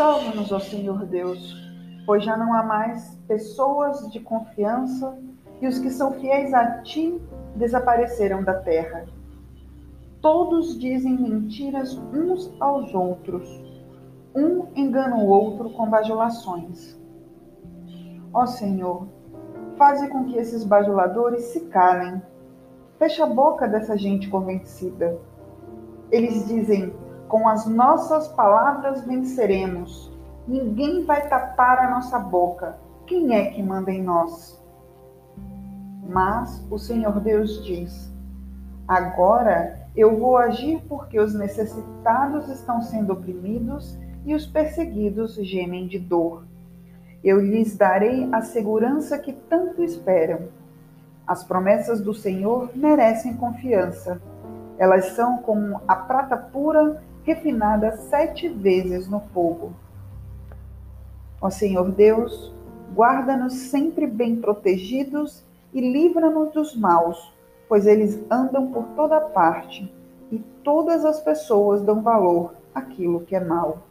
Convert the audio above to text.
Salva-nos, ó Senhor Deus, pois já não há mais pessoas de confiança e os que são fiéis a ti desapareceram da terra. Todos dizem mentiras uns aos outros. Um engana o outro com bajulações. Ó Senhor, faze com que esses bajuladores se calem. Fecha a boca dessa gente convencida. Eles dizem: com as nossas palavras venceremos. Ninguém vai tapar a nossa boca. Quem é que manda em nós? Mas o Senhor Deus diz: Agora eu vou agir porque os necessitados estão sendo oprimidos e os perseguidos gemem de dor. Eu lhes darei a segurança que tanto esperam. As promessas do Senhor merecem confiança. Elas são como a prata pura refinada sete vezes no fogo. Ó Senhor Deus, guarda-nos sempre bem protegidos e livra-nos dos maus pois eles andam por toda parte e todas as pessoas dão valor àquilo que é mal.